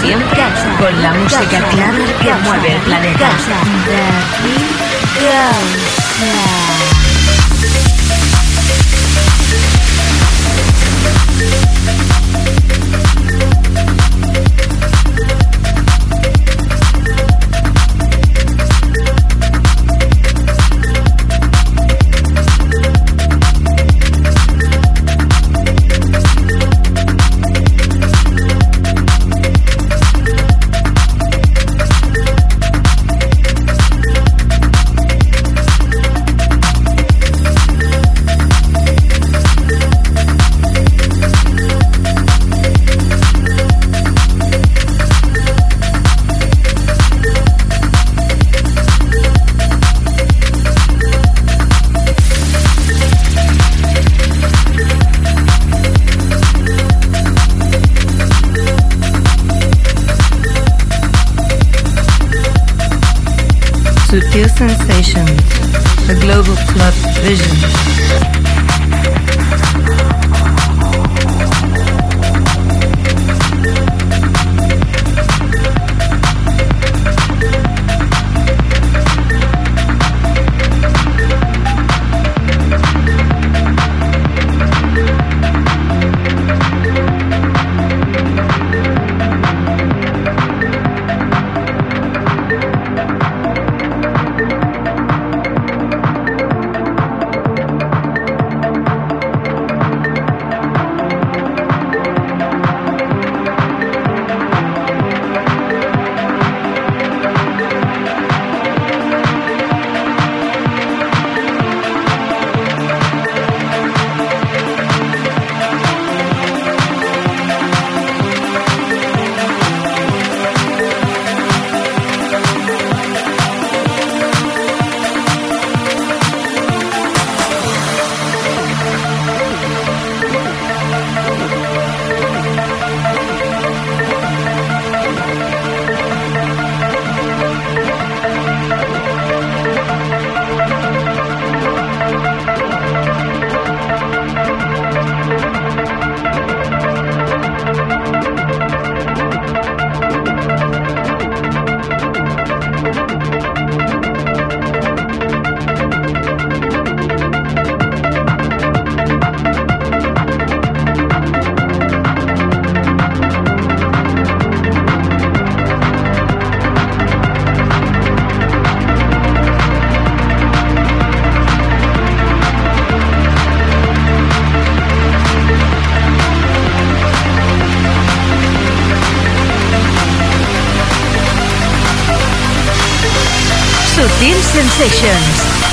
Siempre con la música clara que mueve el planeta. David Sutil Sensations, the global club vision.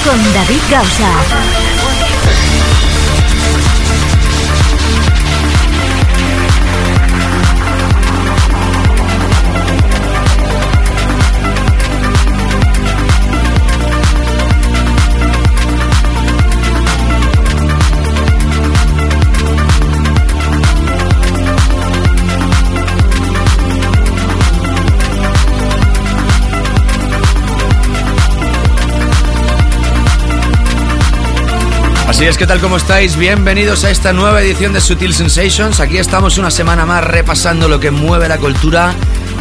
Con David Gausa. Así es, ¿qué tal? ¿Cómo estáis? Bienvenidos a esta nueva edición de Sutil Sensations. Aquí estamos una semana más repasando lo que mueve la cultura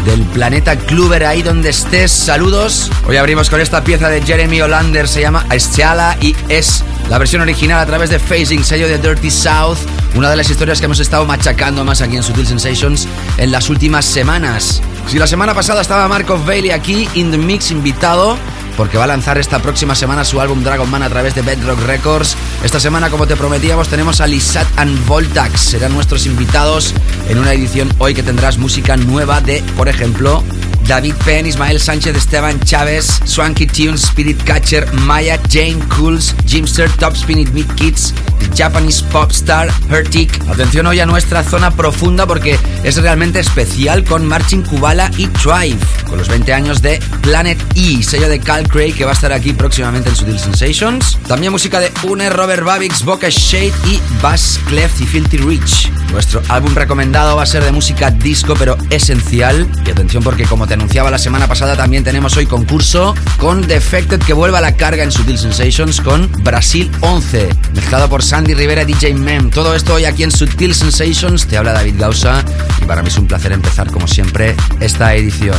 del planeta Kluber, ahí donde estés. Saludos. Hoy abrimos con esta pieza de Jeremy Olander, se llama Estiala y es la versión original a través de Phasing, sello de Dirty South. Una de las historias que hemos estado machacando más aquí en Sutil Sensations en las últimas semanas. Si la semana pasada estaba Marco Bailey aquí, in the mix, invitado, porque va a lanzar esta próxima semana su álbum Dragon Man a través de Bedrock Records. Esta semana, como te prometíamos, tenemos a Lisat and Voltax. Serán nuestros invitados en una edición hoy que tendrás música nueva de, por ejemplo, David Penn, Ismael Sánchez, Esteban Chávez, Swanky Tunes, Spirit Catcher, Maya, Jane Cools, Jimster, Top Spin It Meat Kids, Japanese pop star Hertic. Atención hoy a nuestra zona profunda porque es realmente especial con Marching Kubala y Tribe, con los 20 años de Planet E, sello de Cal Craig que va a estar aquí próximamente en Sutil Sensations. También música de Une, Robert Babix, Boca Shade y Bass Cleft y Filthy Rich. Nuestro álbum recomendado va a ser de música disco pero esencial. Y atención porque como te anunciaba la semana pasada también tenemos hoy concurso con Defected que vuelva a la carga en Sutil Sensations con Brasil 11, mezclado por Sandy Rivera y DJ Mem. Todo esto hoy aquí en Sutil Sensations. Te habla David Gausa y para mí es un placer empezar como siempre esta edición.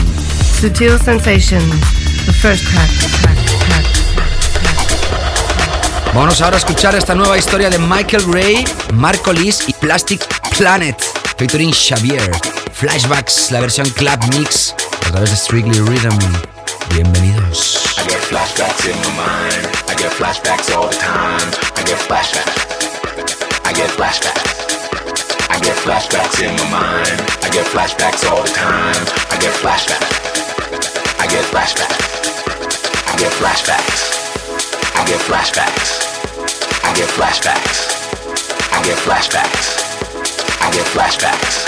Sutil Sensations, the first track. Vamos ahora a escuchar esta nueva historia de Michael Ray, Marco Liz y Plastic Planet, featuring Xavier. Flashbacks, la versión Club Mix, a través de Strictly Rhythm. Bienvenidos. I get flashbacks in my mind. I get flashbacks all the time. I get flashbacks. I get flashbacks. I get flashbacks in my mind. I get flashbacks all the time. I get flashbacks. I get flashbacks. I get flashbacks. I get flashbacks. I get flashbacks. I get flashbacks. I get flashbacks.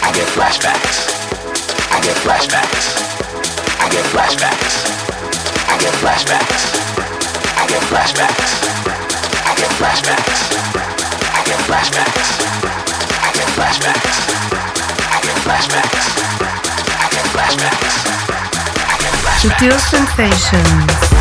I get flashbacks. I get flashbacks. I get flashbacks. I get flashbacks. I get flashbacks. I get flashbacks. I get flashbacks. Flashbacks. I get flashbacks. I get flashbacks to do Sensations.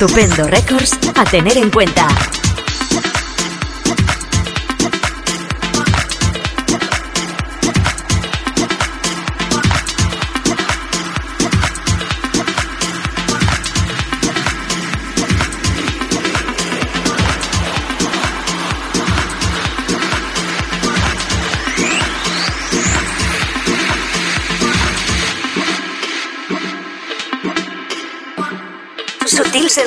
Estupendo Records a tener en cuenta.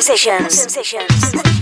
Sensations. sensations.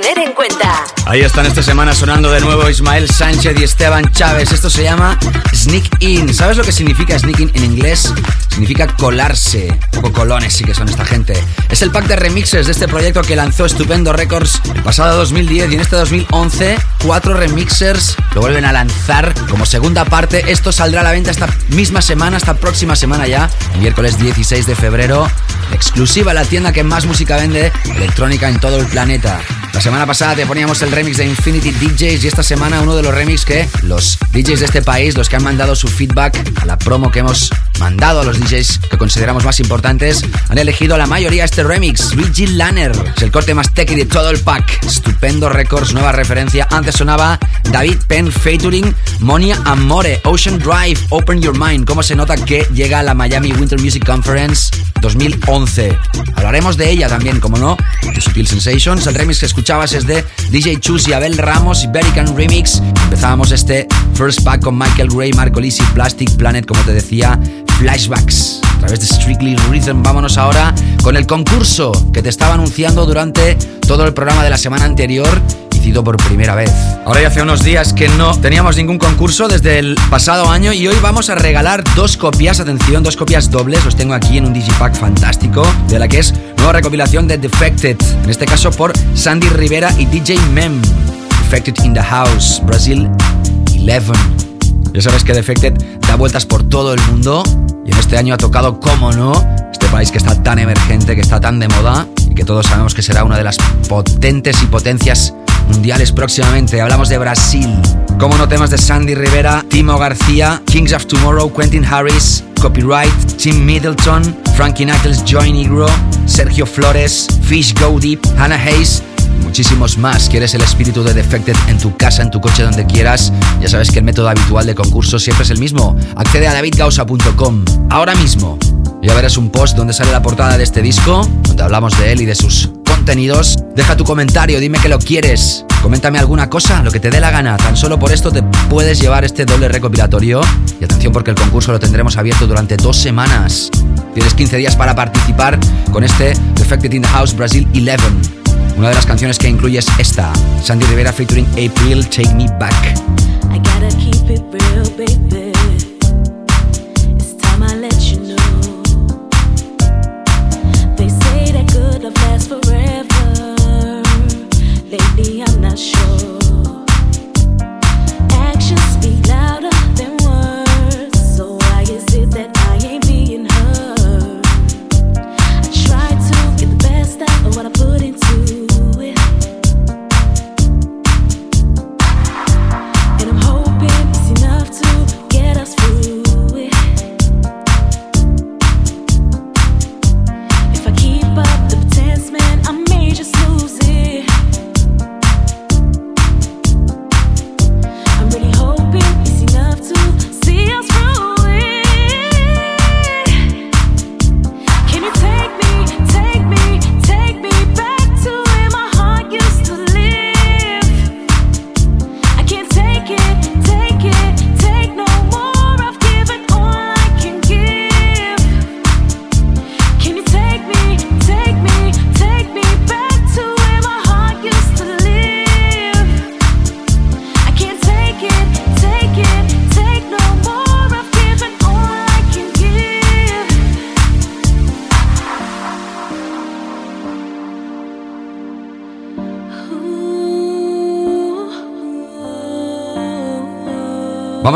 Tener en cuenta. Ahí están esta semana sonando de nuevo Ismael Sánchez y Esteban Chávez. Esto se llama Sneak In. ¿Sabes lo que significa Sneak In en inglés? Significa colarse. Un poco colones sí que son esta gente. Es el pack de remixes de este proyecto que lanzó Estupendo Records el pasado 2010 y en este 2011 cuatro remixers lo vuelven a lanzar como segunda parte. Esto saldrá a la venta esta misma semana, esta próxima semana ya, miércoles 16 de febrero. Exclusiva la tienda que más música vende electrónica en todo el planeta. La semana pasada te poníamos el remix de Infinity DJs y esta semana uno de los remix que los DJs de este país, los que han mandado su feedback a la promo que hemos mandado a los DJs que consideramos más importantes, han elegido la mayoría este remix. Luigi Lanner es el corte más techy de todo el pack. Estupendo Records, nueva referencia. Antes sonaba David Penn featuring Monia Amore, Ocean Drive, Open Your Mind. ¿Cómo se nota que llega a la Miami Winter Music Conference 2011? Hablaremos de ella también, como no, de Sutil Sensations. El remix que escuchabas es de DJ Chus y Abel Ramos, Iberican Remix. Empezábamos este first pack con Michael Gray, Marco Lisi, Plastic Planet, como te decía, flashbacks a través de Strictly Rhythm. Vámonos ahora con el concurso que te estaba anunciando durante todo el programa de la semana anterior por primera vez. Ahora ya hace unos días que no teníamos ningún concurso desde el pasado año y hoy vamos a regalar dos copias, atención, dos copias dobles, los tengo aquí en un digipack fantástico, de la que es nueva recopilación de Defected, en este caso por Sandy Rivera y DJ Mem. Defected in the House, Brasil 11. Ya sabes que Defected da vueltas por todo el mundo y en este año ha tocado, como no, este país que está tan emergente, que está tan de moda que todos sabemos que será una de las potentes y potencias mundiales próximamente. Hablamos de Brasil. Como no temas de Sandy Rivera, Timo García, Kings of Tomorrow, Quentin Harris, Copyright, Tim Middleton, Frankie Knuckles, Joy Negro, Sergio Flores, Fish Go Deep, Hannah Hayes muchísimos más. ¿Quieres el espíritu de Defected en tu casa, en tu coche, donde quieras? Ya sabes que el método habitual de concurso siempre es el mismo. Accede a davidgausa.com ahora mismo. Ya verás un post donde sale la portada de este disco, donde hablamos de él y de sus contenidos. Deja tu comentario, dime que lo quieres. Coméntame alguna cosa, lo que te dé la gana. Tan solo por esto te puedes llevar este doble recopilatorio. Y atención porque el concurso lo tendremos abierto durante dos semanas. Tienes 15 días para participar con este Defected in the House Brazil 11. Una de las canciones que incluye es esta, Sandy Rivera featuring April, Take Me Back.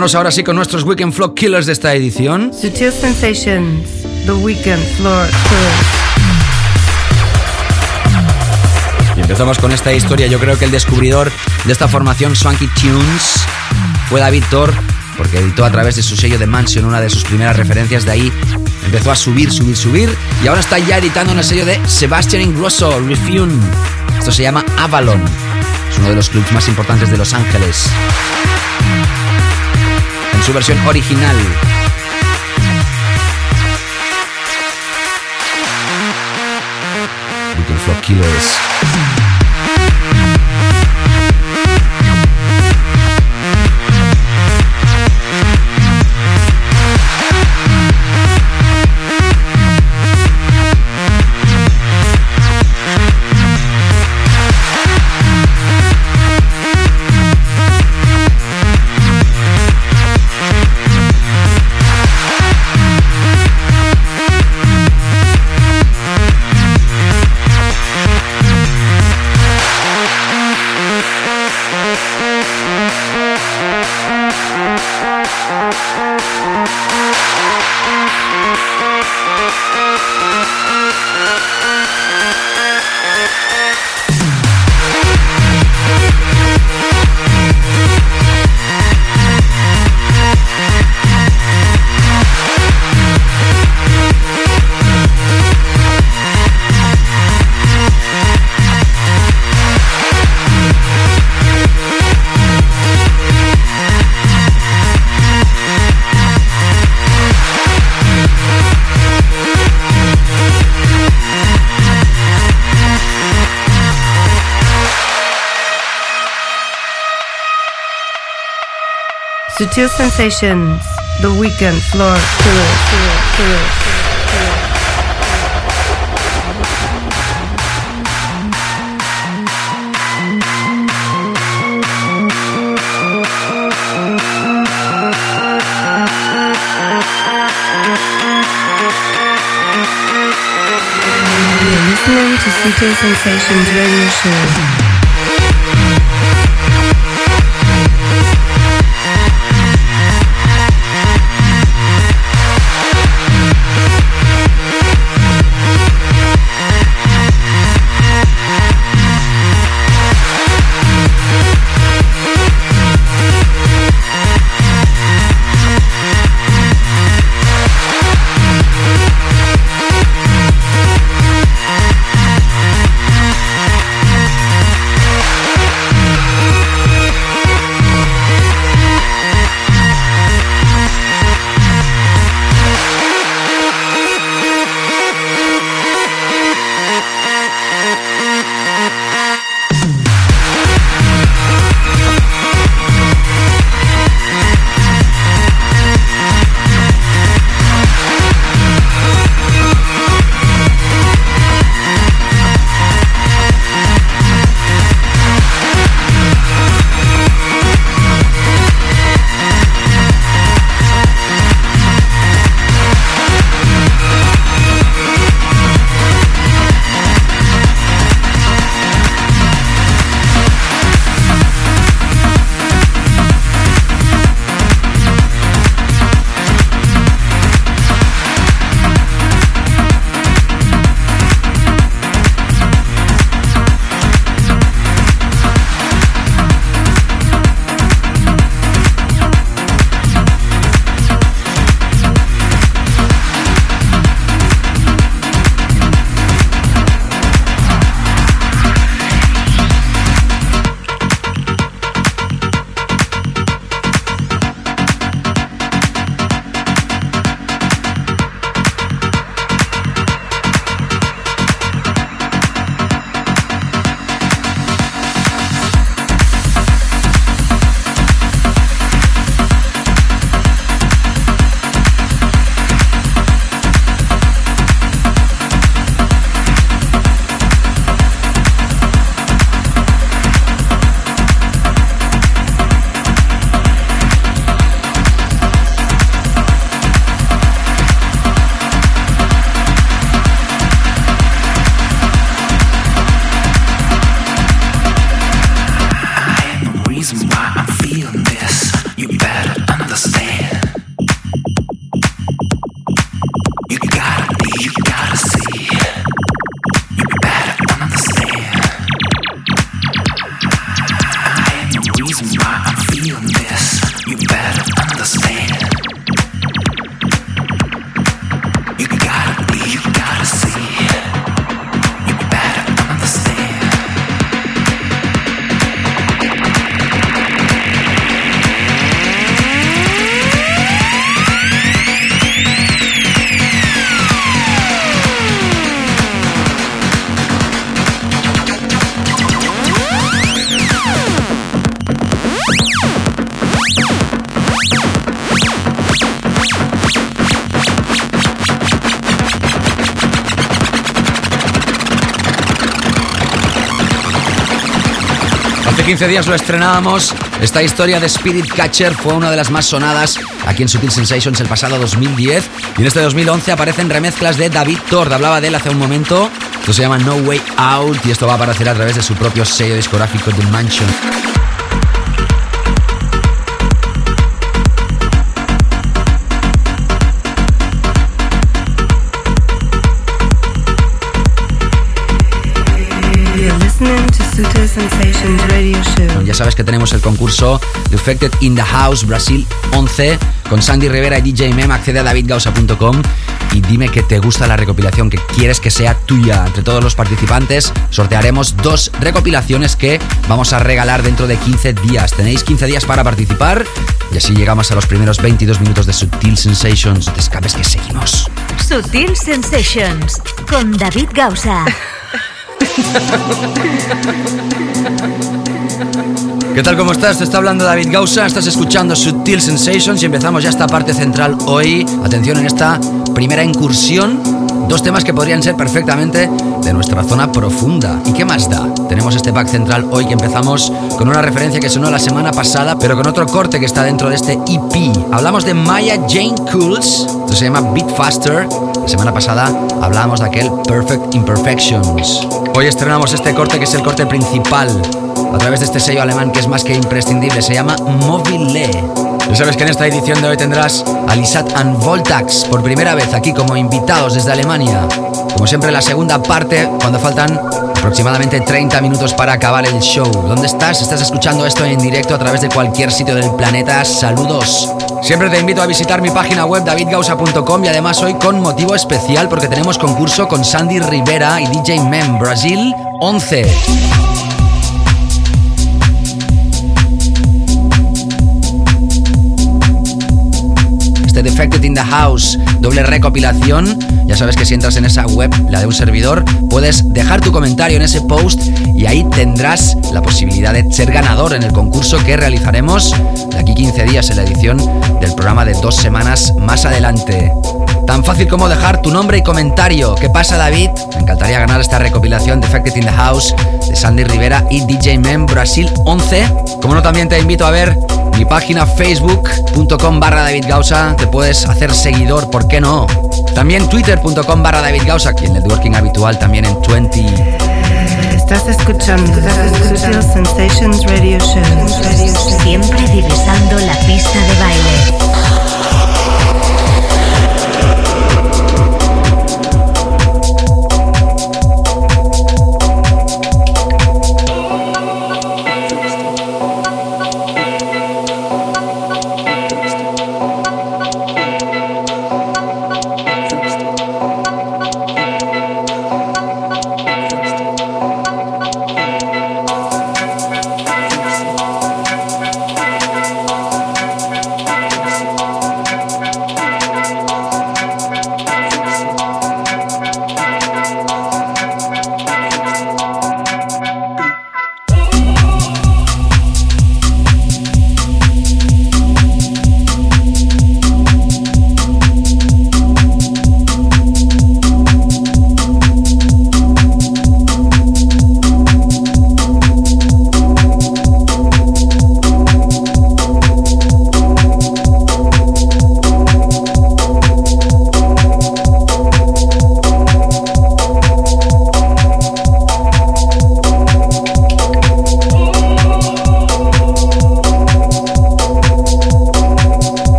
Vámonos ahora sí con nuestros Weekend Floor Killers de esta edición. Sutil Sensations, The Weekend Floor Y empezamos con esta historia. Yo creo que el descubridor de esta formación Swanky Tunes fue David Thor, porque editó a través de su sello de Mansion una de sus primeras referencias. De ahí empezó a subir, subir, subir. Y ahora está ya editando en el sello de Sebastian Ingrosso, Refune. Esto se llama Avalon. Es uno de los clubs más importantes de Los Ángeles su versión original. Sutil Sensations, The Weekend Floor Killer, Killer, Killer, Killer. listening to Sutil Sensations Radio Show. reason why I'm feeling 15 días lo estrenábamos. Esta historia de Spirit Catcher fue una de las más sonadas aquí en Sutil Sensations el pasado 2010. Y en este 2011 aparecen remezclas de David Tord. Hablaba de él hace un momento. Esto se llama No Way Out y esto va a aparecer a través de su propio sello discográfico The Mansion. Ya sabes que tenemos el concurso Defected in the House Brasil 11 con Sandy Rivera y DJ Mem. Accede a davidgausa.com y dime que te gusta la recopilación, que quieres que sea tuya. Entre todos los participantes sortearemos dos recopilaciones que vamos a regalar dentro de 15 días. Tenéis 15 días para participar y así llegamos a los primeros 22 minutos de Sutil Sensations. Te escapes que seguimos. Sutil Sensations con David Gausa. ¿Qué tal? ¿Cómo estás? Te está hablando David Gausa, estás escuchando Sutil Sensations y empezamos ya esta parte central hoy. Atención en esta primera incursión, dos temas que podrían ser perfectamente de nuestra zona profunda. ¿Y qué más da? Tenemos este pack central hoy que empezamos con una referencia que sonó la semana pasada, pero con otro corte que está dentro de este EP. Hablamos de Maya Jane Cools, esto se llama Beat Faster. Semana pasada hablábamos de aquel Perfect Imperfections. Hoy estrenamos este corte que es el corte principal a través de este sello alemán que es más que imprescindible. Se llama Mobile. Ya sabes que en esta edición de hoy tendrás a Lisat and Voltax por primera vez aquí como invitados desde Alemania. Como siempre, la segunda parte, cuando faltan aproximadamente 30 minutos para acabar el show. ¿Dónde estás? ¿Estás escuchando esto en directo a través de cualquier sitio del planeta? Saludos. Siempre te invito a visitar mi página web davidgausa.com y además hoy con motivo especial porque tenemos concurso con Sandy Rivera y DJ Mem Brasil 11. Defected in the House, doble recopilación. Ya sabes que si entras en esa web, la de un servidor, puedes dejar tu comentario en ese post y ahí tendrás la posibilidad de ser ganador en el concurso que realizaremos de aquí 15 días en la edición del programa de dos semanas más adelante. Tan fácil como dejar tu nombre y comentario. ¿Qué pasa, David? Me encantaría ganar esta recopilación Defected in the House de Sandy Rivera y DJ Men Brasil 11. Como no, también te invito a ver mi página facebook.com barra David Gausa. Te puedes hacer seguidor, ¿por qué no? También twitter.com barra David Gausa y el networking habitual también en 20. Estás escuchando Sensations Radio Show. Siempre divisando la pista de baile.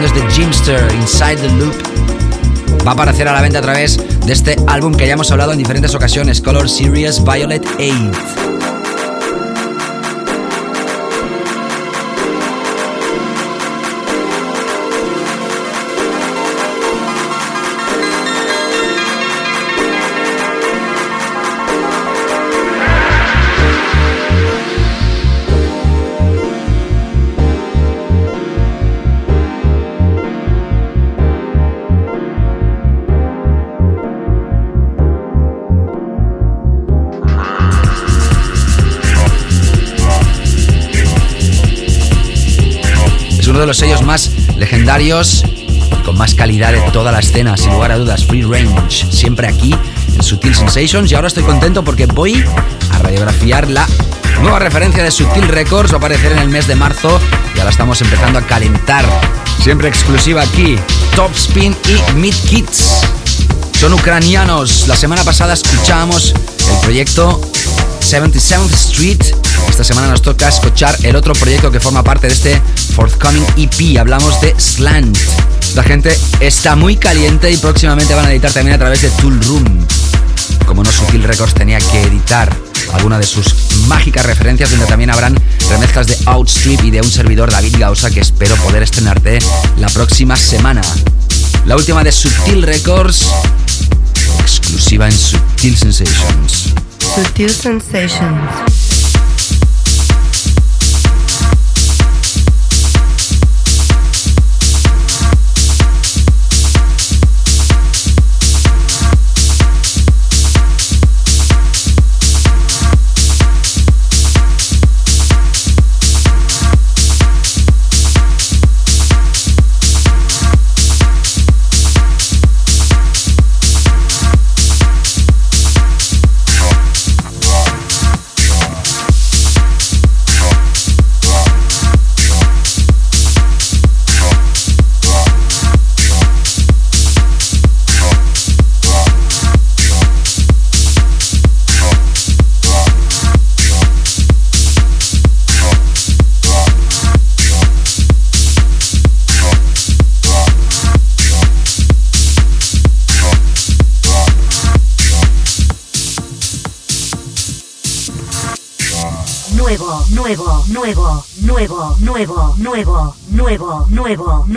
Escuchando es Jimster, Inside the Loop. Va a aparecer a la venta a través de este álbum que ya hemos hablado en diferentes ocasiones, Color Series Violet 8. Los sellos más legendarios y con más calidad de toda la escena, sin lugar a dudas, Free Range, siempre aquí en Sutil Sensations. Y ahora estoy contento porque voy a radiografiar la nueva referencia de Sutil Records, va a aparecer en el mes de marzo y ahora estamos empezando a calentar, siempre exclusiva aquí, Top Spin y Mid Kids. Son ucranianos, la semana pasada escuchábamos el proyecto 77th Street. Esta semana nos toca escuchar el otro proyecto que forma parte de este forthcoming EP. Hablamos de Slant. Esta gente está muy caliente y próximamente van a editar también a través de Tool Room. Como no Sutil Records tenía que editar alguna de sus mágicas referencias donde también habrán remezclas de Outstrip y de un servidor David Gausa que espero poder estrenarte la próxima semana. La última de Sutil Records, exclusiva en Sutil Sensations. with Sensations.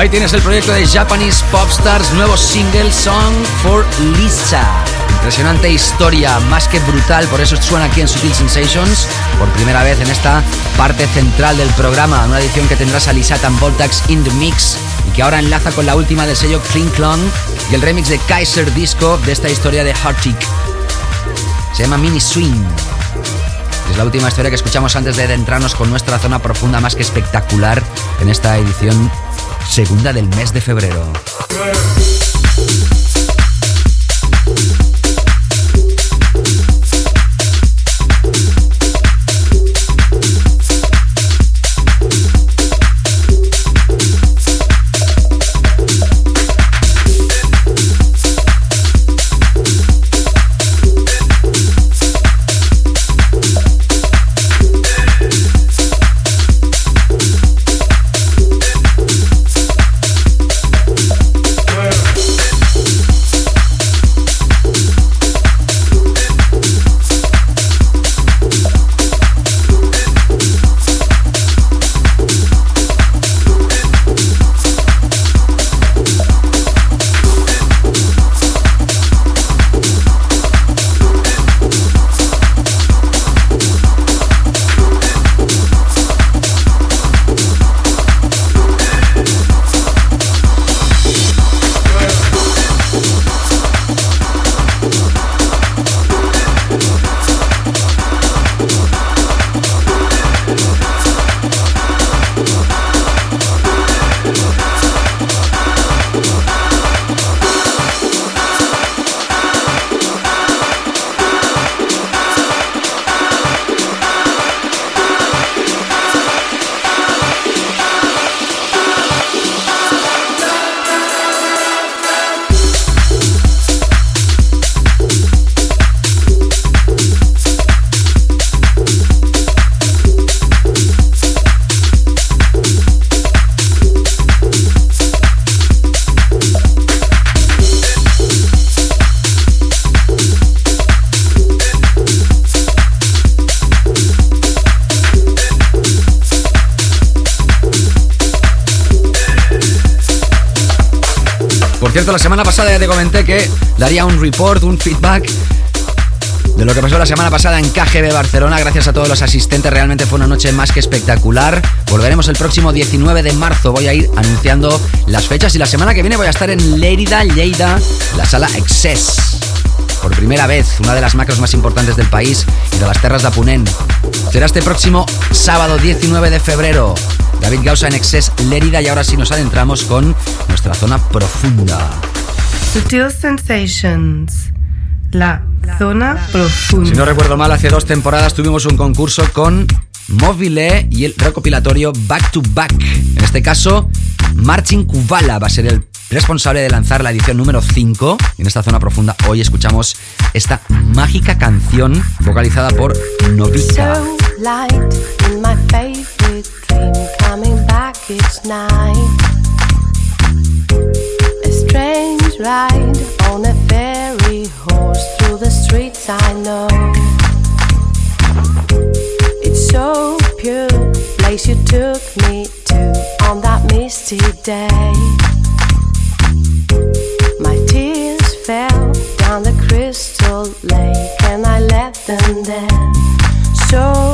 Ahí tienes el proyecto de Japanese Popstars, nuevo single Song for Lisa. Impresionante historia, más que brutal, por eso suena aquí en Sutil Sensations, por primera vez en esta parte central del programa, una edición que tendrás a Lisa Tan Voltax in the Mix y que ahora enlaza con la última del sello Clean Clon y el remix de Kaiser Disco de esta historia de Heartic. Se llama Mini Swing. Es la última historia que escuchamos antes de adentrarnos con nuestra zona profunda más que espectacular en esta edición segunda del mes de febrero. Semana pasada ya te comenté que daría un report, un feedback de lo que pasó la semana pasada en KGB Barcelona. Gracias a todos los asistentes, realmente fue una noche más que espectacular. Volveremos el próximo 19 de marzo. Voy a ir anunciando las fechas y la semana que viene voy a estar en Lérida, Lleida, la sala Excess. Por primera vez, una de las macros más importantes del país y de las terras de Apunén. Será este próximo sábado 19 de febrero. David Gausa en Excess Lérida y ahora sí nos adentramos con nuestra zona profunda. Sutil Sensations. La zona profunda. Si no recuerdo mal, hace dos temporadas tuvimos un concurso con Mobile y el recopilatorio Back to Back. En este caso, Martin Kubala va a ser el responsable de lanzar la edición número 5. En esta zona profunda hoy escuchamos esta mágica canción vocalizada por Novika. coming back each night. Ride on a fairy horse through the streets I know. It's so pure, place you took me to on that misty day. My tears fell down the crystal lake and I left them there. So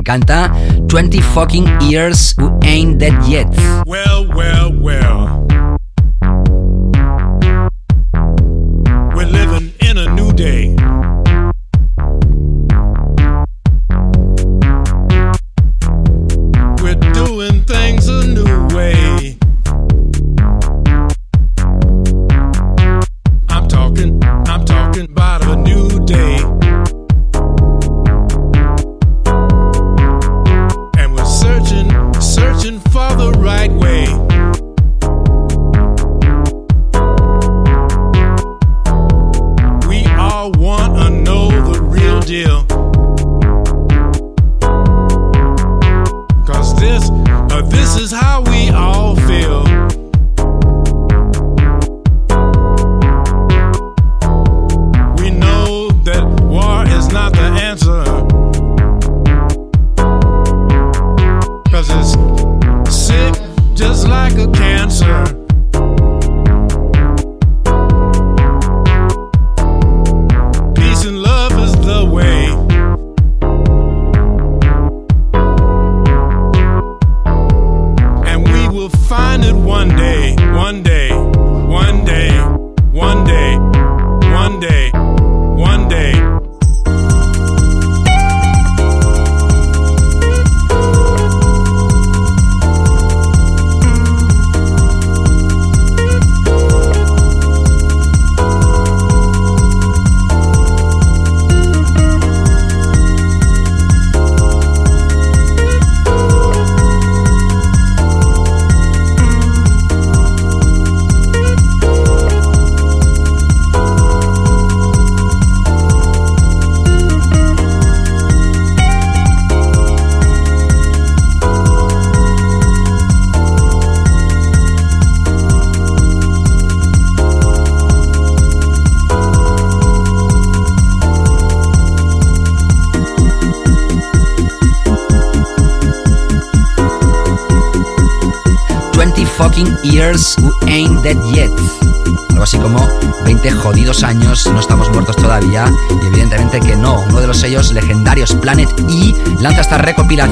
encanta 20 fucking years who ain't dead yet. Well, well, well.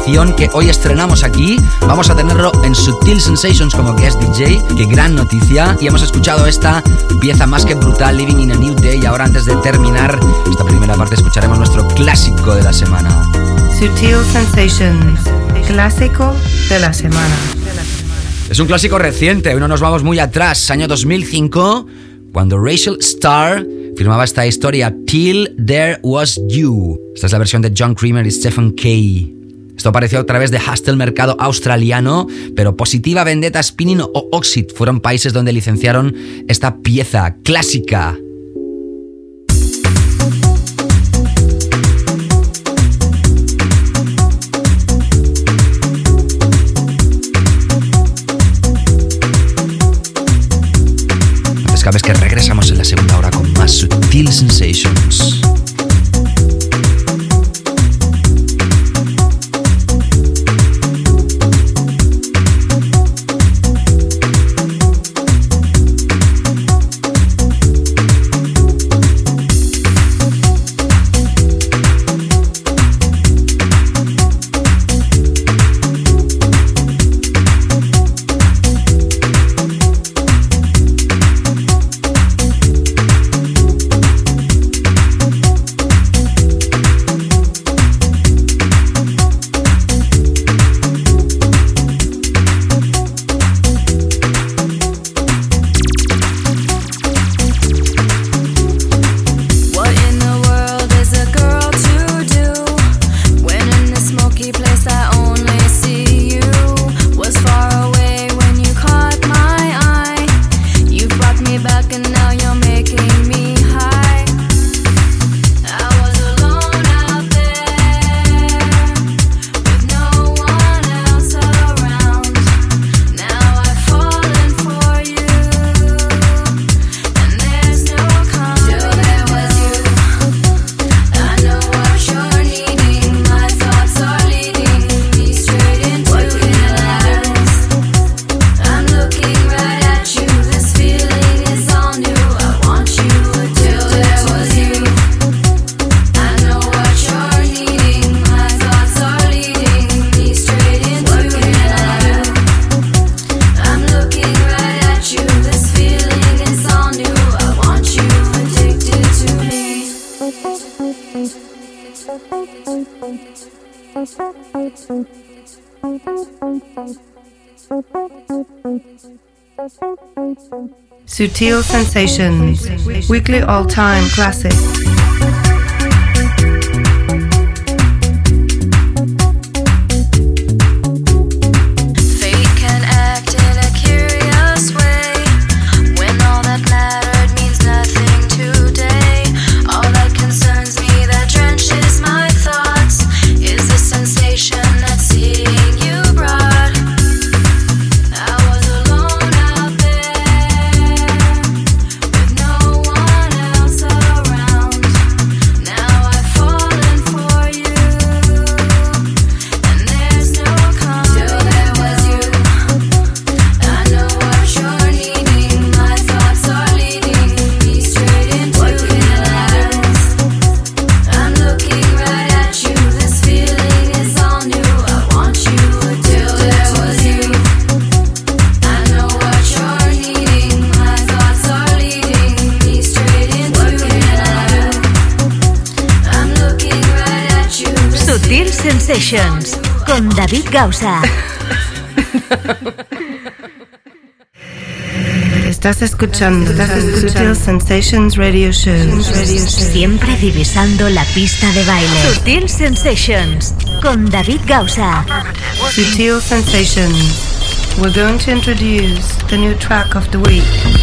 Recopilación que hoy estrenamos aquí. Vamos a tenerlo en Sutil Sensations como guest DJ. Qué gran noticia. Y hemos escuchado esta pieza más que brutal, Living in a New Day. Y ahora, antes de terminar esta primera parte, escucharemos nuestro clásico de la semana. Sutil Sensations, clásico de la semana. Es un clásico reciente, hoy no nos vamos muy atrás, año 2005, cuando Rachel Starr firmaba esta historia Till There Was You. Esta es la versión de John Creamer y Stephen Kay. Esto apareció a través de Hustle Mercado australiano, pero Positiva, Vendetta, Spinning o Oxid fueron países donde licenciaron esta pieza clásica. sabes que regresamos en la segunda hora con más Sutil Sensations. Sutil Sensations, weekly all time classic. Con David Gausa. Estás escuchando, Sutil Sensations Radio Show. Siempre divisando la pista de baile. Sutil Sensations con David Gausa. Sutil Sensations. We're going to introduce the new track of the week.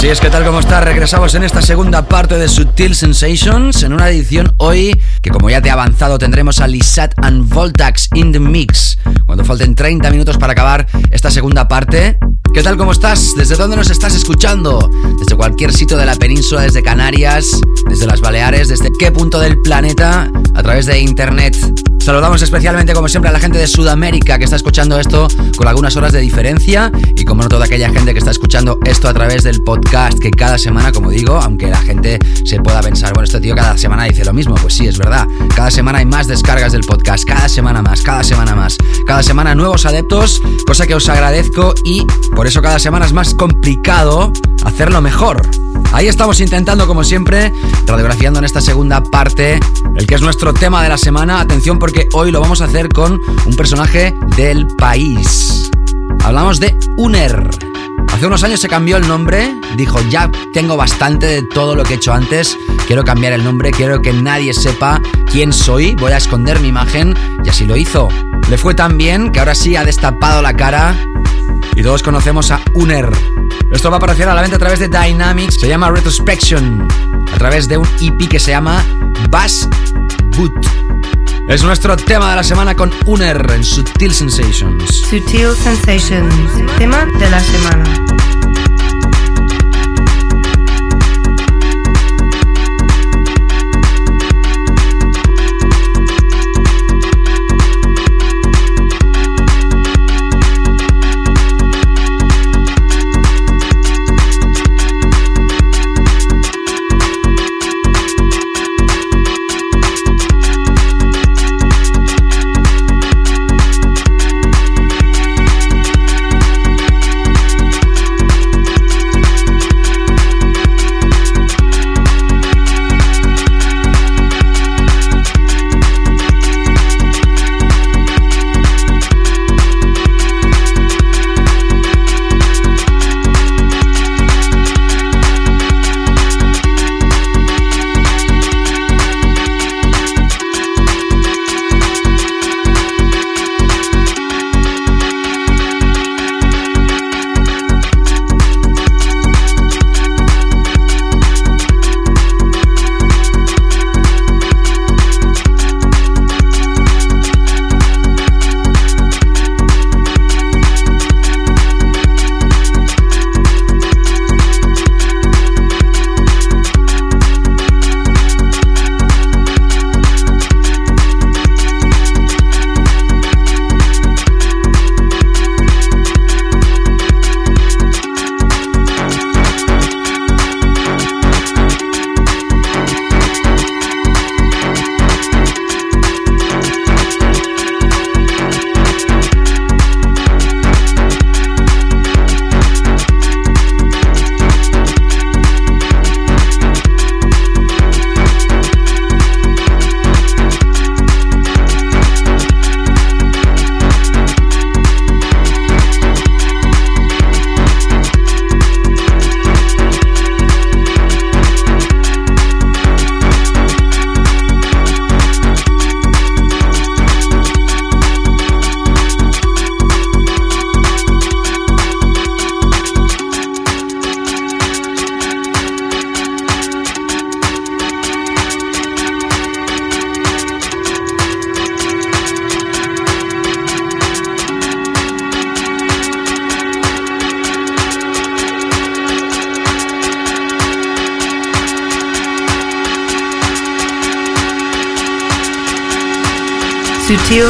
Así es, que tal como está? Regresamos en esta segunda parte de Sutil Sensations, en una edición hoy que como ya te he avanzado tendremos a Lisat and Voltax in the Mix. Cuando falten 30 minutos para acabar esta segunda parte. ¿Qué tal como estás? ¿Desde dónde nos estás escuchando? Desde cualquier sitio de la península, desde Canarias, desde las Baleares, desde qué punto del planeta, a través de internet. Saludamos especialmente, como siempre, a la gente de Sudamérica que está escuchando esto con algunas horas de diferencia y, como no, toda aquella gente que está escuchando esto a través del podcast que cada semana, como digo, aunque la gente se pueda pensar, bueno, este tío cada semana dice lo mismo, pues sí, es verdad. Cada semana hay más descargas del podcast, cada semana más, cada semana más, cada semana nuevos adeptos, cosa que os agradezco y por eso cada semana es más complicado hacerlo mejor. Ahí estamos intentando, como siempre, radiografiando en esta segunda parte el que es nuestro tema de la semana. Atención porque hoy lo vamos a hacer con un personaje del país. Hablamos de UNER. Hace unos años se cambió el nombre, dijo ya tengo bastante de todo lo que he hecho antes, quiero cambiar el nombre, quiero que nadie sepa quién soy, voy a esconder mi imagen y así lo hizo. Le fue tan bien que ahora sí ha destapado la cara y todos conocemos a UNER. Esto va a aparecer a la venta a través de Dynamics, se llama Retrospection, a través de un EP que se llama Bass Boot. Es nuestro tema de la semana con UNER en Sutil Sensations. Sutil Sensations, tema de la semana.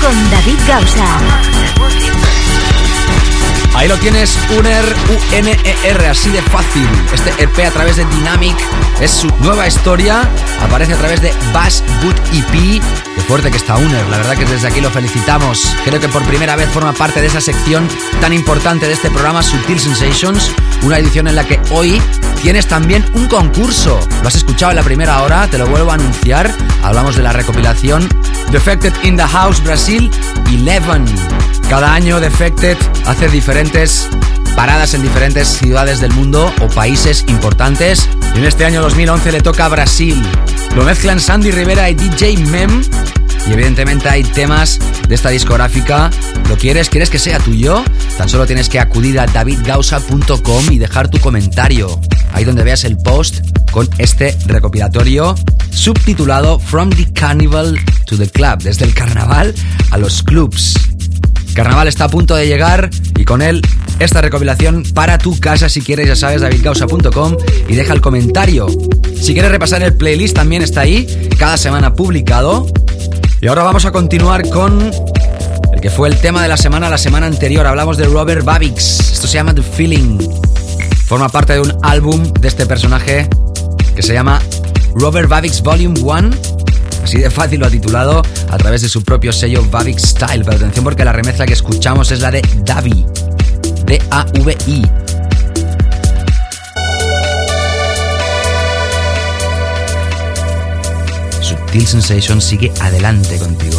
Con David Gausa. Ahí lo tienes, Uner, U-N-E-R, así de fácil. Este EP a través de Dynamic es su nueva historia. Aparece a través de Bass Good EP. Qué fuerte que está Uner, la verdad que desde aquí lo felicitamos. Creo que por primera vez forma parte de esa sección tan importante de este programa, Sutil Sensations. Una edición en la que hoy tienes también un concurso. Lo has escuchado en la primera hora, te lo vuelvo a anunciar. Hablamos de la recopilación Defected in the House Brasil 11. Cada año Defected hace diferentes paradas en diferentes ciudades del mundo o países importantes. Y en este año 2011 le toca a Brasil. Lo mezclan Sandy Rivera y DJ Mem. Y evidentemente hay temas de esta discográfica. ¿Lo quieres? ¿Quieres que sea tuyo? Tan solo tienes que acudir a davidgausa.com y dejar tu comentario. Ahí donde veas el post con este recopilatorio subtitulado From the Carnival the Club, desde el carnaval a los clubs. Carnaval está a punto de llegar y con él esta recopilación para tu casa si quieres, ya sabes, davidcausa.com y deja el comentario. Si quieres repasar el playlist también está ahí, cada semana publicado. Y ahora vamos a continuar con el que fue el tema de la semana, la semana anterior. Hablamos de Robert Babix. Esto se llama The Feeling. Forma parte de un álbum de este personaje que se llama Robert Babix Volume 1. Así de fácil lo ha titulado a través de su propio sello Babix Style. Pero atención porque la remezcla que escuchamos es la de Davi. D-A-V-I. Subtil Sensation sigue adelante contigo.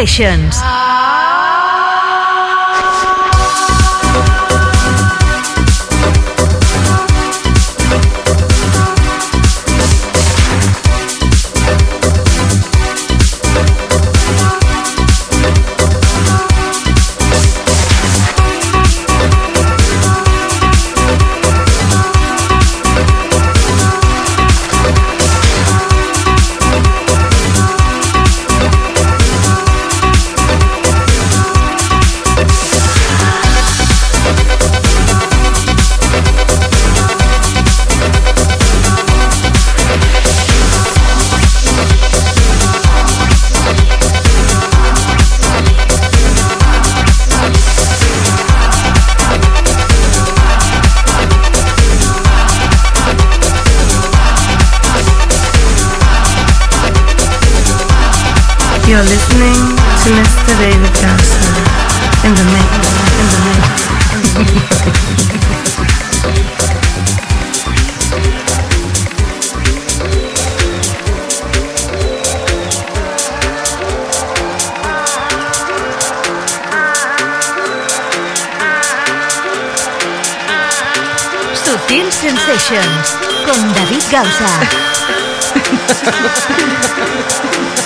Sutil You're listening to Mr. David Johnson in the mix, in the mix. Sutil Sensations con David Gausa.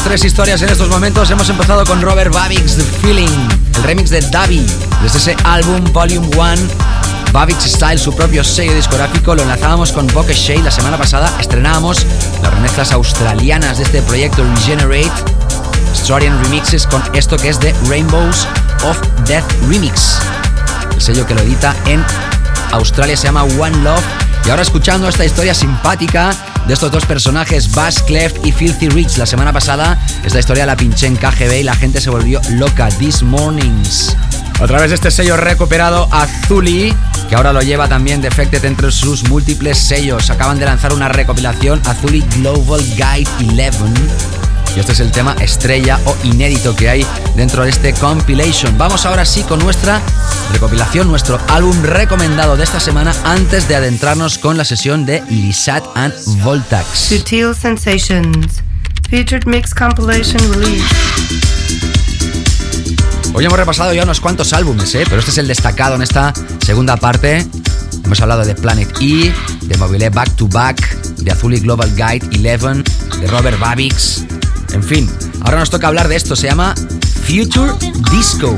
Tres historias en estos momentos. Hemos empezado con Robert Babix, The Feeling, el remix de Davi, desde ese álbum Volume 1. Babix Style, su propio sello discográfico, lo enlazábamos con Bokeh Shade la semana pasada. Estrenábamos las remezclas australianas de este proyecto Regenerate, Australian Remixes con esto que es de Rainbows of Death Remix. El sello que lo edita en Australia se llama One Love. Y ahora escuchando esta historia simpática de estos dos personajes, Bass Cleft y Filthy Rich. La semana pasada esta historia la pinché en KGB y la gente se volvió loca. These Mornings. A través de este sello recuperado Azuli, que ahora lo lleva también Defected entre sus múltiples sellos. Acaban de lanzar una recopilación Azuli Global Guide 11 y este es el tema estrella o inédito que hay dentro de este compilation. Vamos ahora sí con nuestra recopilación, nuestro álbum recomendado de esta semana antes de adentrarnos con la sesión de Lisat and Voltax. Sutil Sensations, featured mix compilation release. Hoy hemos repasado ya unos cuantos álbumes, ¿eh? pero este es el destacado en esta segunda parte. Hemos hablado de Planet E, de Mobile Back to Back, de Azuli Global Guide 11, de Robert Babix, en fin, ahora nos toca hablar de esto, se llama Future Disco.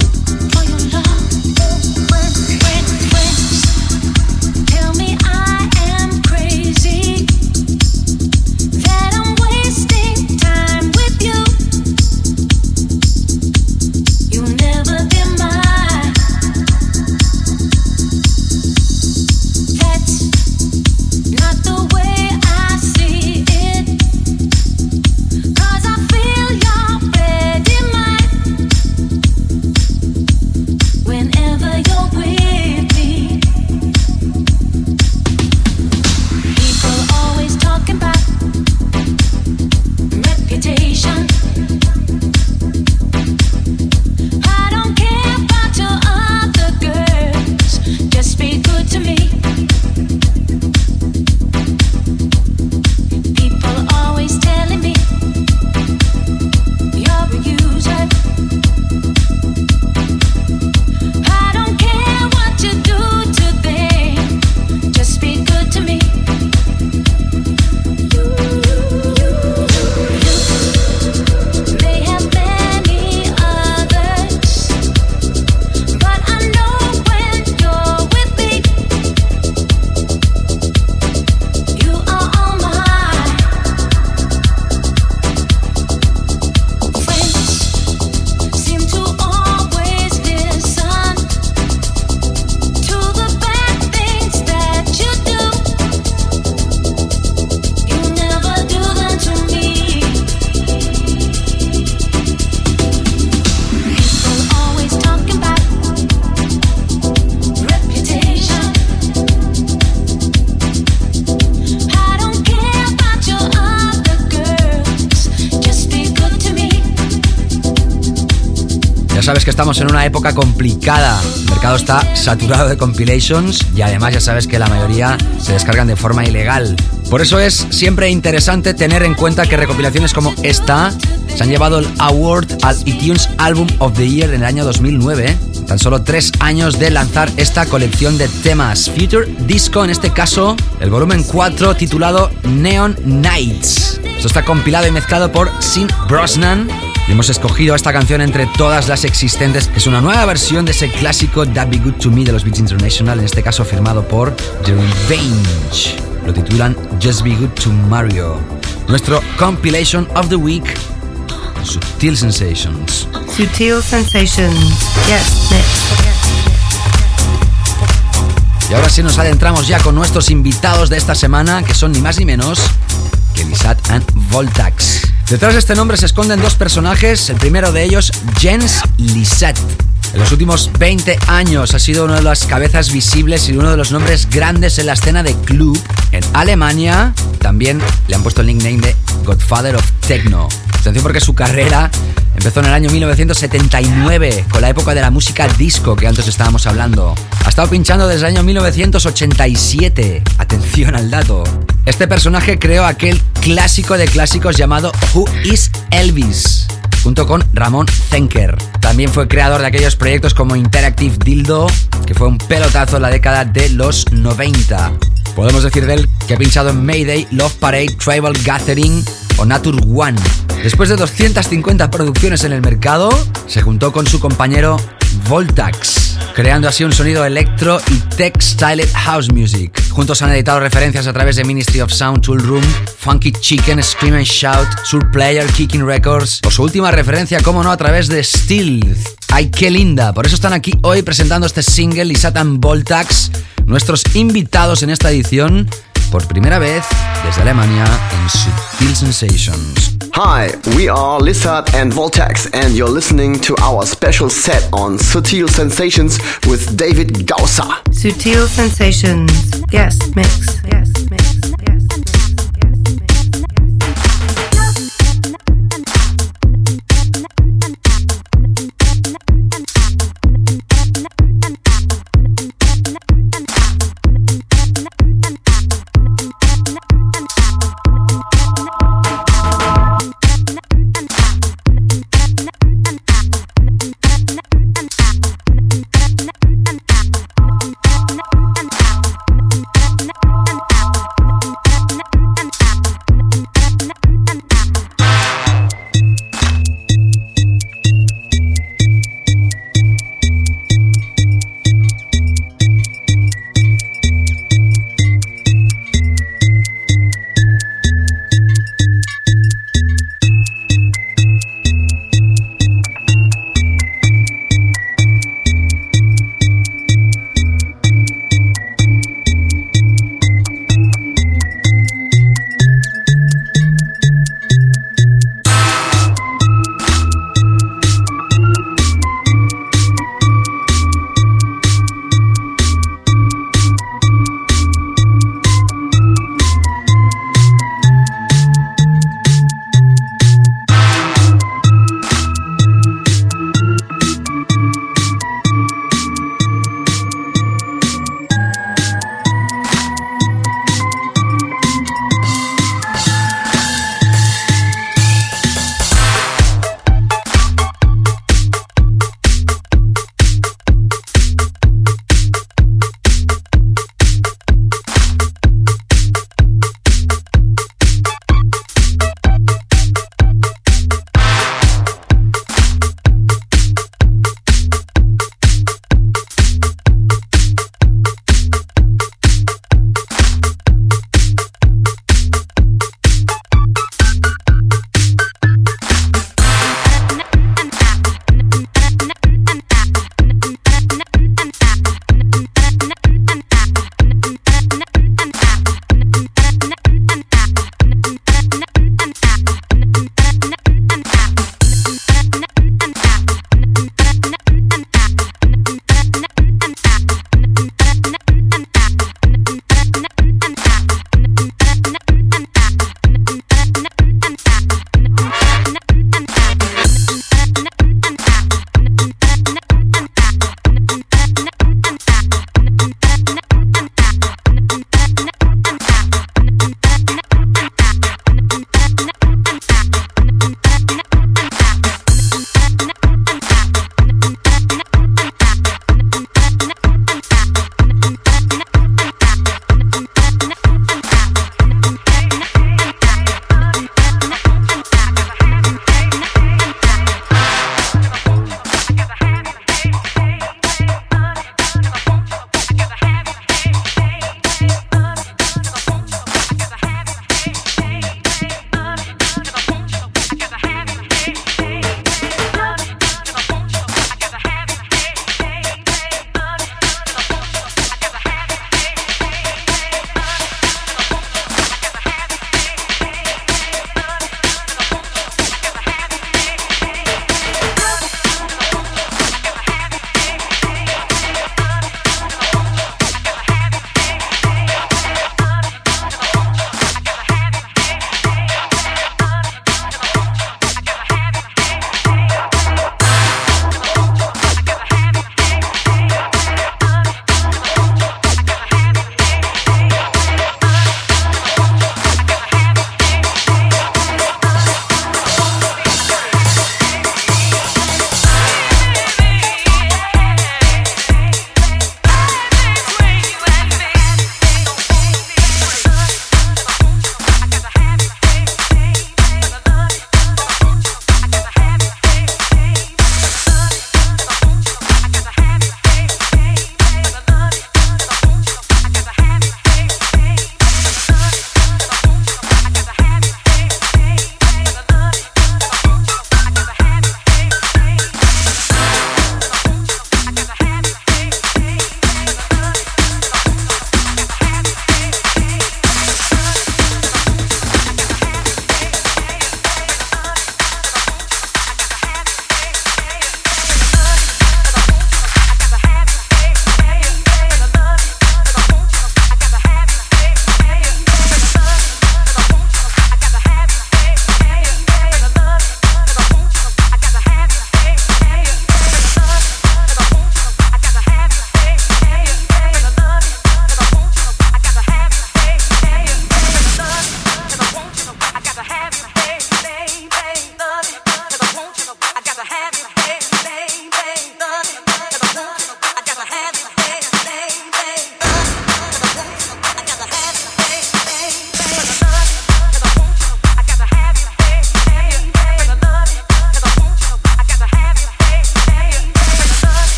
Complicada. El mercado está saturado de compilations y además ya sabes que la mayoría se descargan de forma ilegal. Por eso es siempre interesante tener en cuenta que recopilaciones como esta se han llevado el award al iTunes Album of the Year en el año 2009. Tan solo tres años de lanzar esta colección de temas. Future Disco, en este caso, el volumen 4 titulado Neon Nights. Esto está compilado y mezclado por Sin Brosnan y hemos escogido esta canción entre todas las existentes, que es una nueva versión de ese clásico That Be Good to Me de los Beats International, en este caso firmado por The Revenge. Lo titulan Just Be Good to Mario. Nuestro compilation of the week, Sutil Sensations. Sutil Sensations. Yes, Y ahora sí nos adentramos ya con nuestros invitados de esta semana, que son ni más ni menos que Lisat and Voltax. Detrás de este nombre se esconden dos personajes, el primero de ellos, Jens Lisette. En los últimos 20 años ha sido una de las cabezas visibles y uno de los nombres grandes en la escena de club. En Alemania también le han puesto el nickname de Godfather of Techno. Atención porque su carrera empezó en el año 1979, con la época de la música disco que antes estábamos hablando. Ha estado pinchando desde el año 1987. Atención al dato. Este personaje creó aquel clásico de clásicos llamado Who is Elvis? junto con Ramón Zenker. También fue creador de aquellos proyectos como Interactive Dildo, que fue un pelotazo en la década de los 90. Podemos decir de él que ha pinchado en Mayday, Love Parade, Tribal Gathering o Nature One. Después de 250 producciones en el mercado, se juntó con su compañero Voltax, creando así un sonido electro y tech-styled house music. Juntos han editado referencias a través de Ministry of Sound, Tool Room, Funky Chicken, Scream and Shout, Surplayer, Kicking Records, o su última referencia, como no, a través de Steel. ¡Ay, qué linda! Por eso están aquí hoy presentando este single y Satan Voltax, nuestros invitados en esta edición por primera vez desde Alemania en Subtil Sensations. Hi, we are Lizard and Voltax, and you're listening to our special set on Subtil Sensations with David Gausser. Sutil Sensations. Yes, mix. Yes, mix. Sutil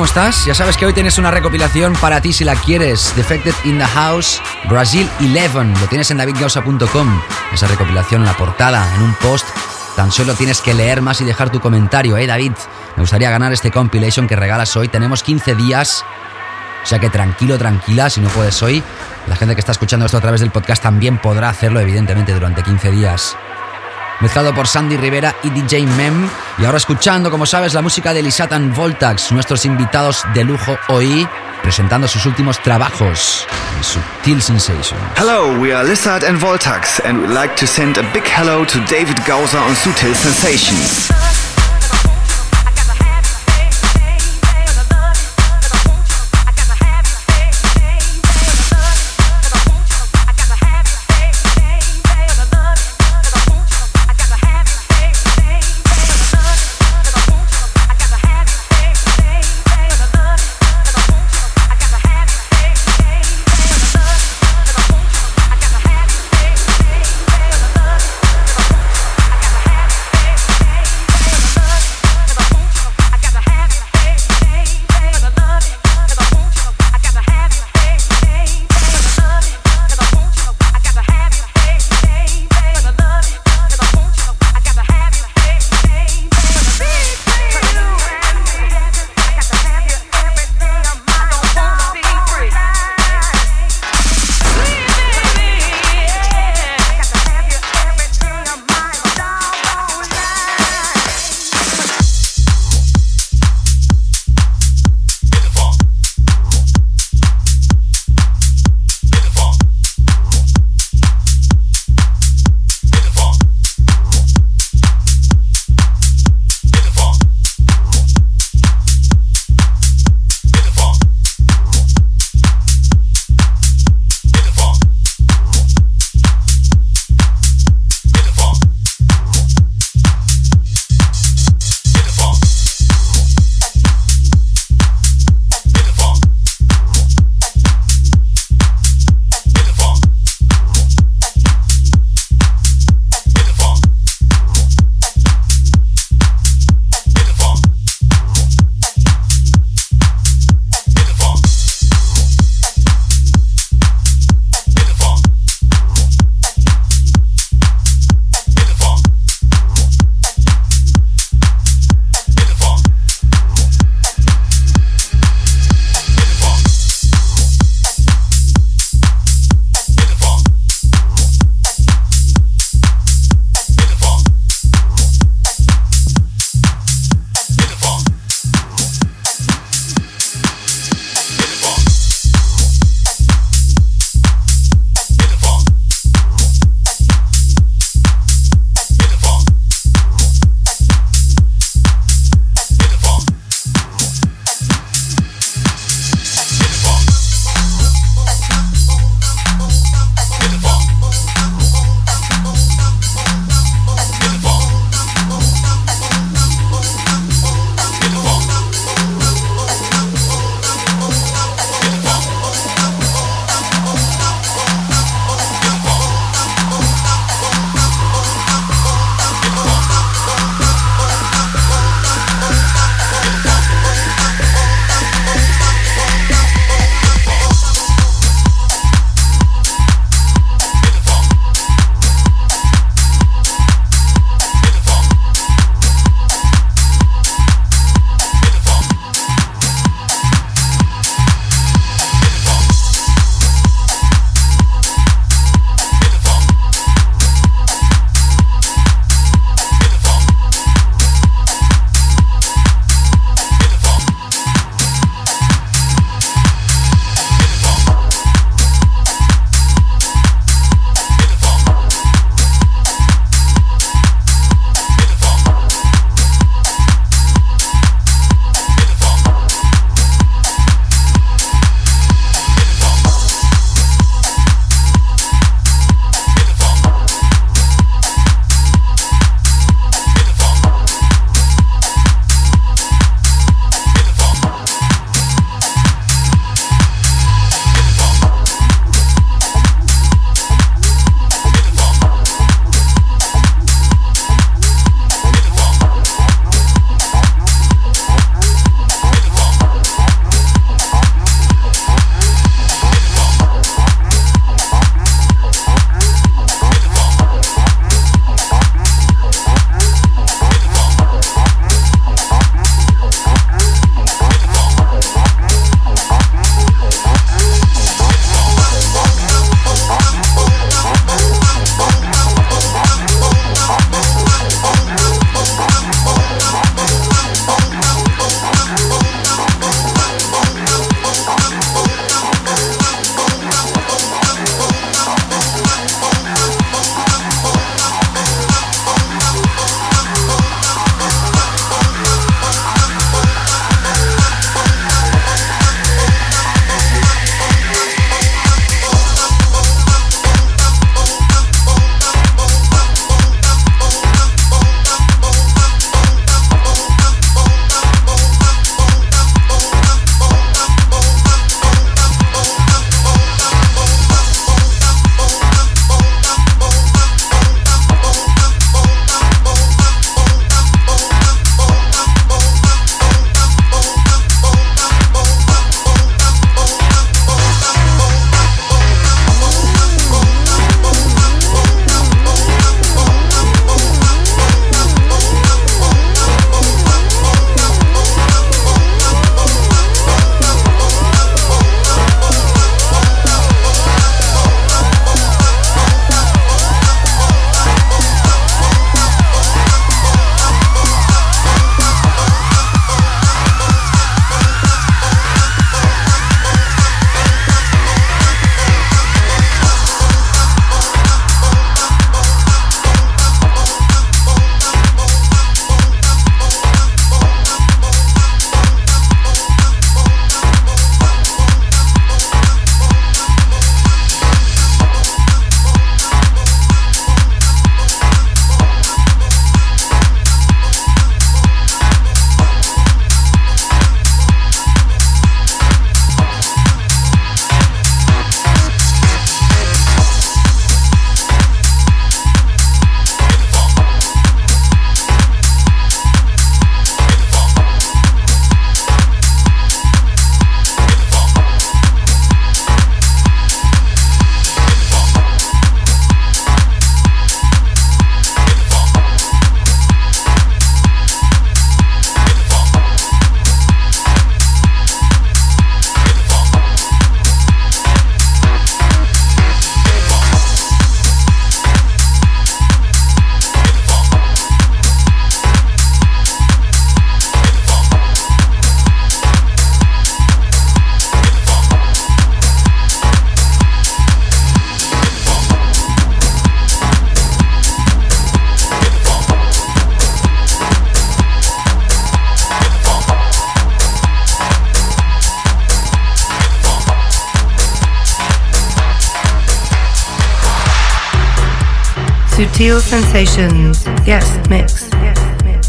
¿Cómo estás? Ya sabes que hoy tienes una recopilación para ti si la quieres. Defected in the House, Brazil 11. Lo tienes en davidgausa.com. Esa recopilación la portada, en un post. Tan solo tienes que leer más y dejar tu comentario, ¿eh, David? Me gustaría ganar este compilation que regalas hoy. Tenemos 15 días. O sea que tranquilo, tranquila, si no puedes hoy. La gente que está escuchando esto a través del podcast también podrá hacerlo, evidentemente, durante 15 días mezclado por Sandy Rivera y DJ Mem. Y ahora escuchando, como sabes, la música de Lisatan Voltax, nuestros invitados de lujo hoy, presentando sus últimos trabajos en Subtil Sensation. Hello, we are Lizard and Voltax, and we'd like to send a big hello to David Gauser on Sutil Sensations.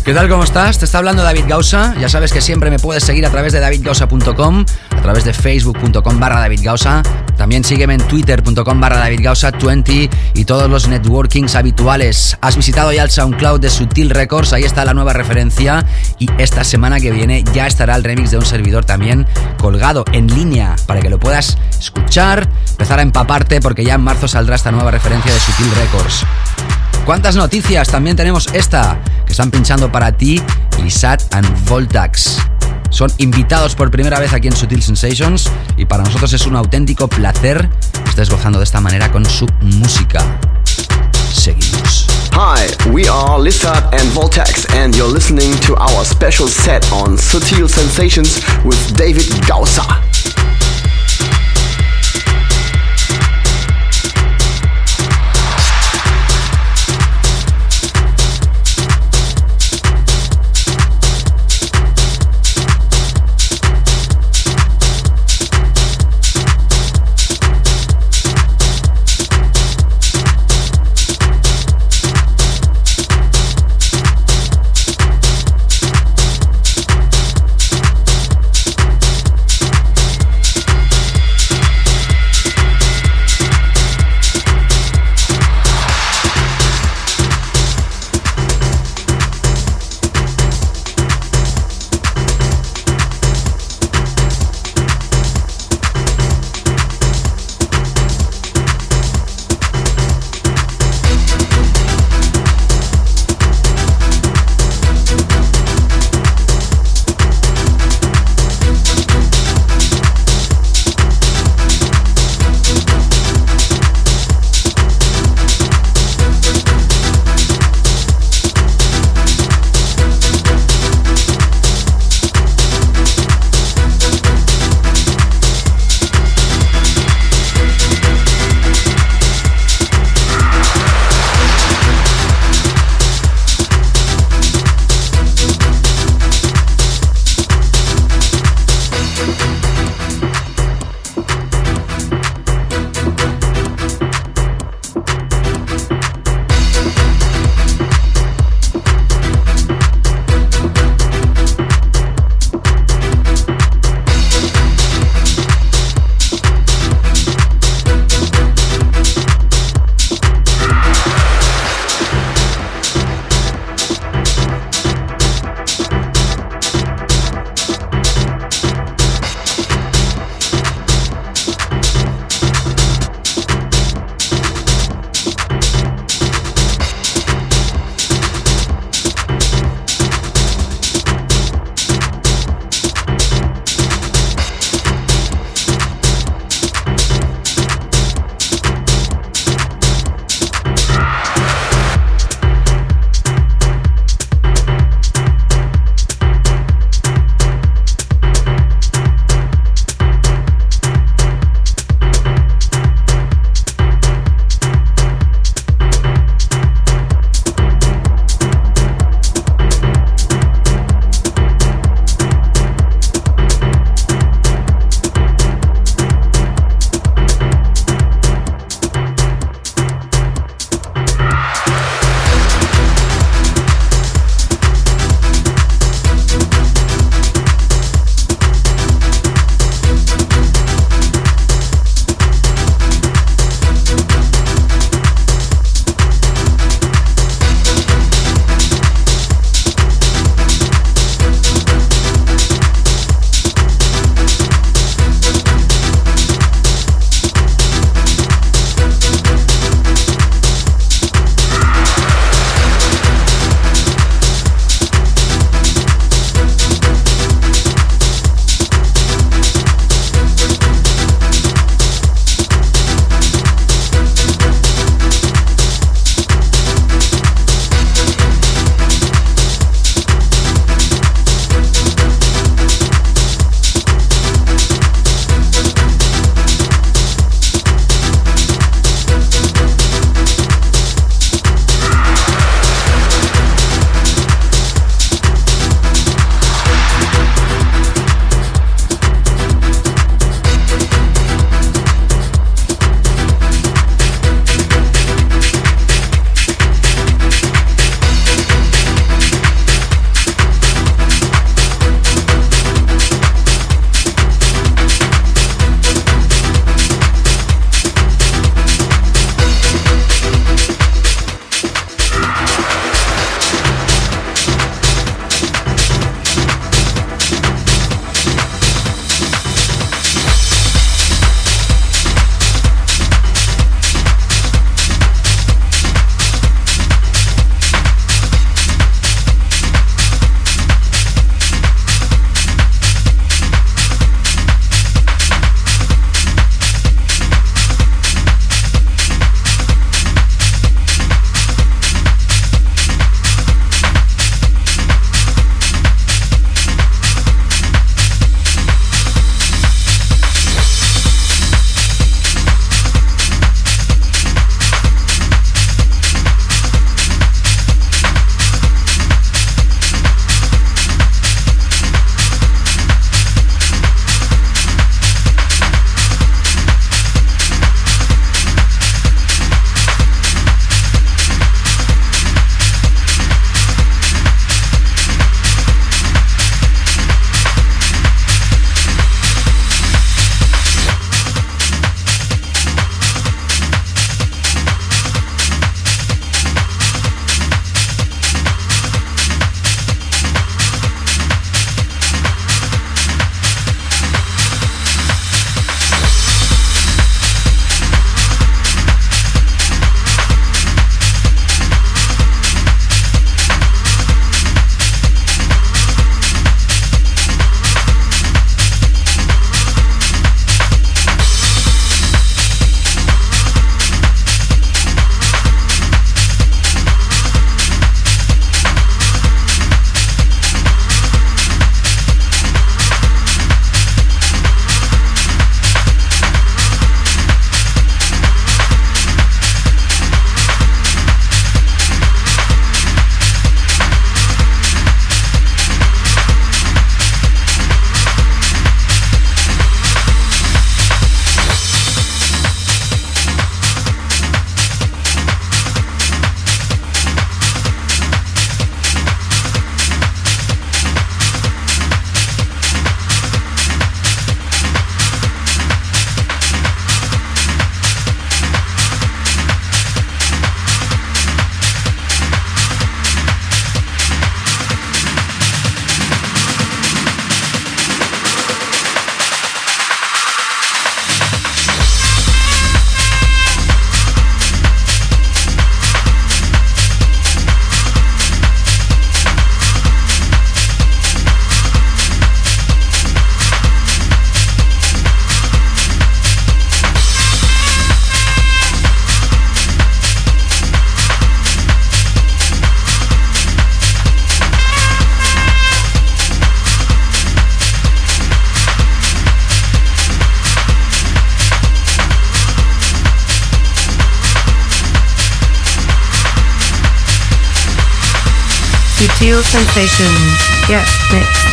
¿Qué tal? ¿Cómo estás? Te está hablando David Gausa. Ya sabes que siempre me puedes seguir a través de davidgausa.com, a través de facebook.com barra David También sígueme en twitter.com barra David 20 y todos los networkings habituales. Has visitado ya el SoundCloud de Sutil Records, ahí está la nueva referencia. Y esta semana que viene ya estará el remix de un servidor también colgado en línea para que lo puedas escuchar, empezar a empaparte porque ya en marzo saldrá esta nueva referencia de Sutil Records. ¿Cuántas noticias? También tenemos esta, que están pinchando para ti, Lisat and Voltax. Son invitados por primera vez aquí en Sutil Sensations y para nosotros es un auténtico placer que estés gozando de esta manera con su música. Seguimos. Hi, we are Lizard and Voltax, and you're listening to our special set on Sutil Sensations with David Gausa.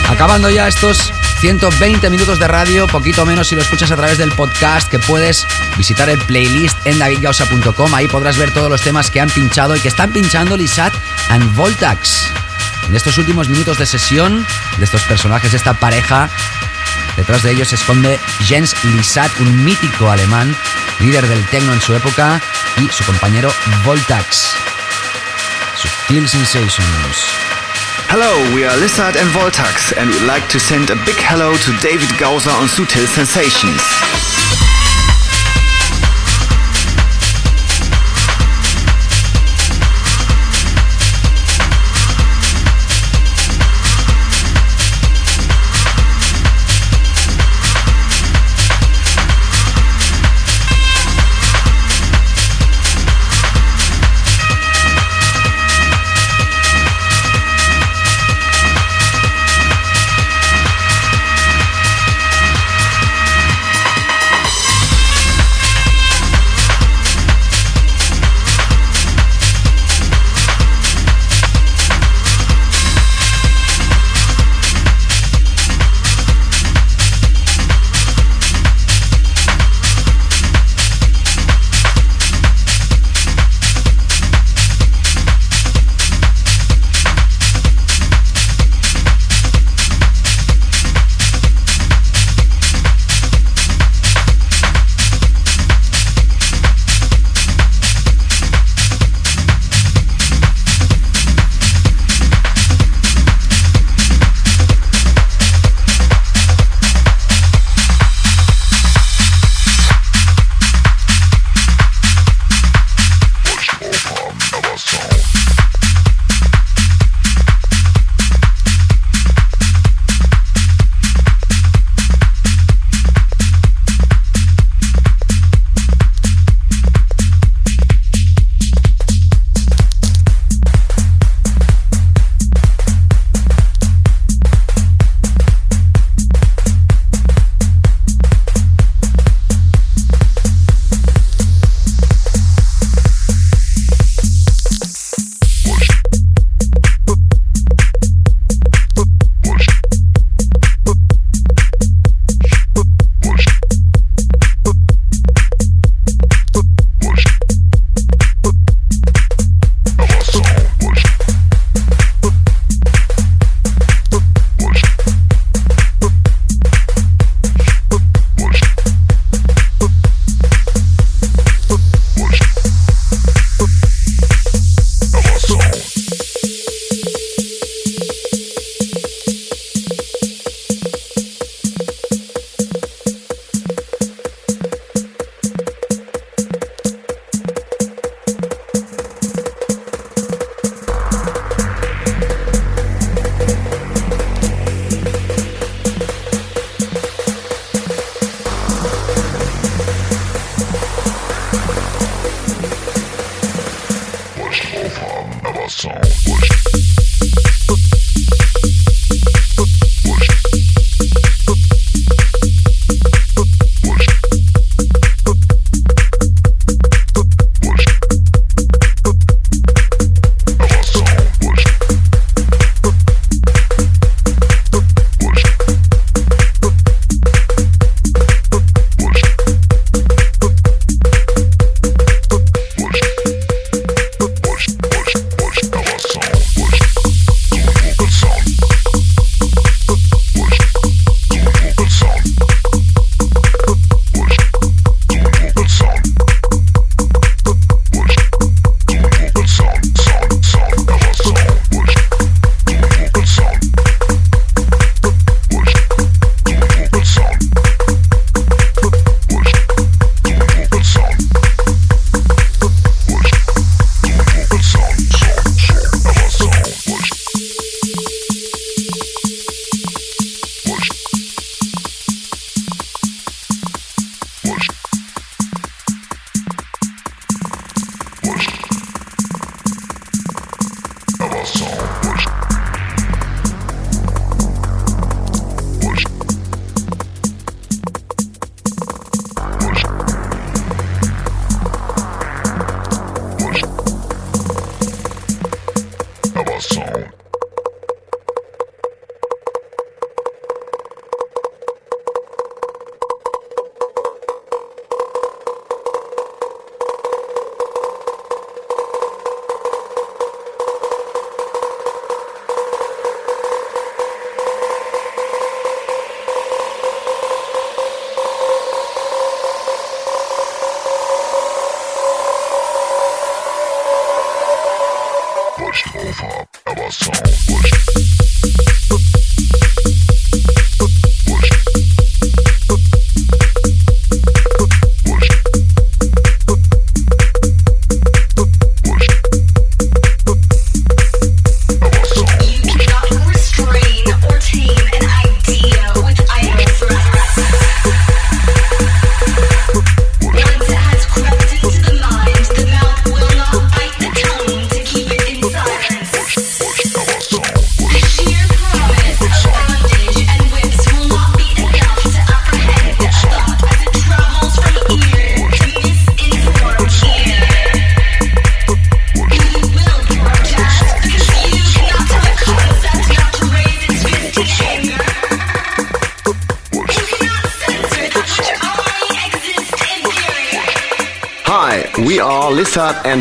Acabando ya estos 120 minutos de radio, poquito menos si lo escuchas a través del podcast, que puedes visitar el playlist en davidgausa.com. Ahí podrás ver todos los temas que han pinchado y que están pinchando Lisat and Voltax. En estos últimos minutos de sesión de estos personajes, esta pareja, detrás de ellos se esconde Jens Lisat, un mítico alemán, líder del techno en su época, y su compañero Voltax. Subtil Sensations. Hello, we are Lizard and Voltax, and we'd like to send a big hello to David Gauser on Sutil Sensations.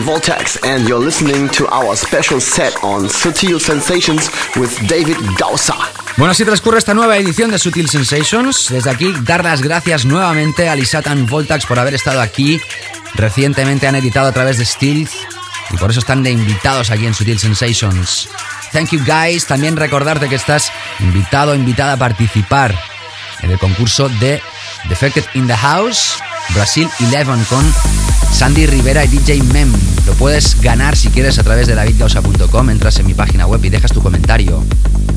Voltax, and you're listening to our special set on Sutil Sensations with David Gausa. Bueno, así transcurre esta nueva edición de Sutil Sensations. Desde aquí, dar las gracias nuevamente a Lisat and Voltax por haber estado aquí. Recientemente han editado a través de Stealth y por eso están de invitados aquí en Sutil Sensations. Thank you guys. También recordarte que estás invitado invitada a participar en el concurso de Defected in the House Brasil 11 con Sandy Rivera y DJ Mem. Lo puedes ganar si quieres a través de davidgausa.com, entras en mi página web y dejas tu comentario.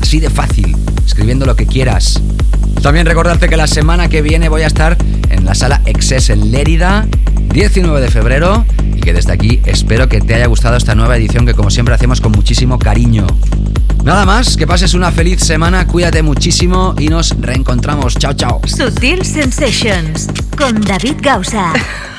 Así de fácil, escribiendo lo que quieras. También recordarte que la semana que viene voy a estar en la sala Excess en Lérida, 19 de febrero, y que desde aquí espero que te haya gustado esta nueva edición que como siempre hacemos con muchísimo cariño. Nada más, que pases una feliz semana, cuídate muchísimo y nos reencontramos. Chao, chao. Sutil Sensations con David Gausa.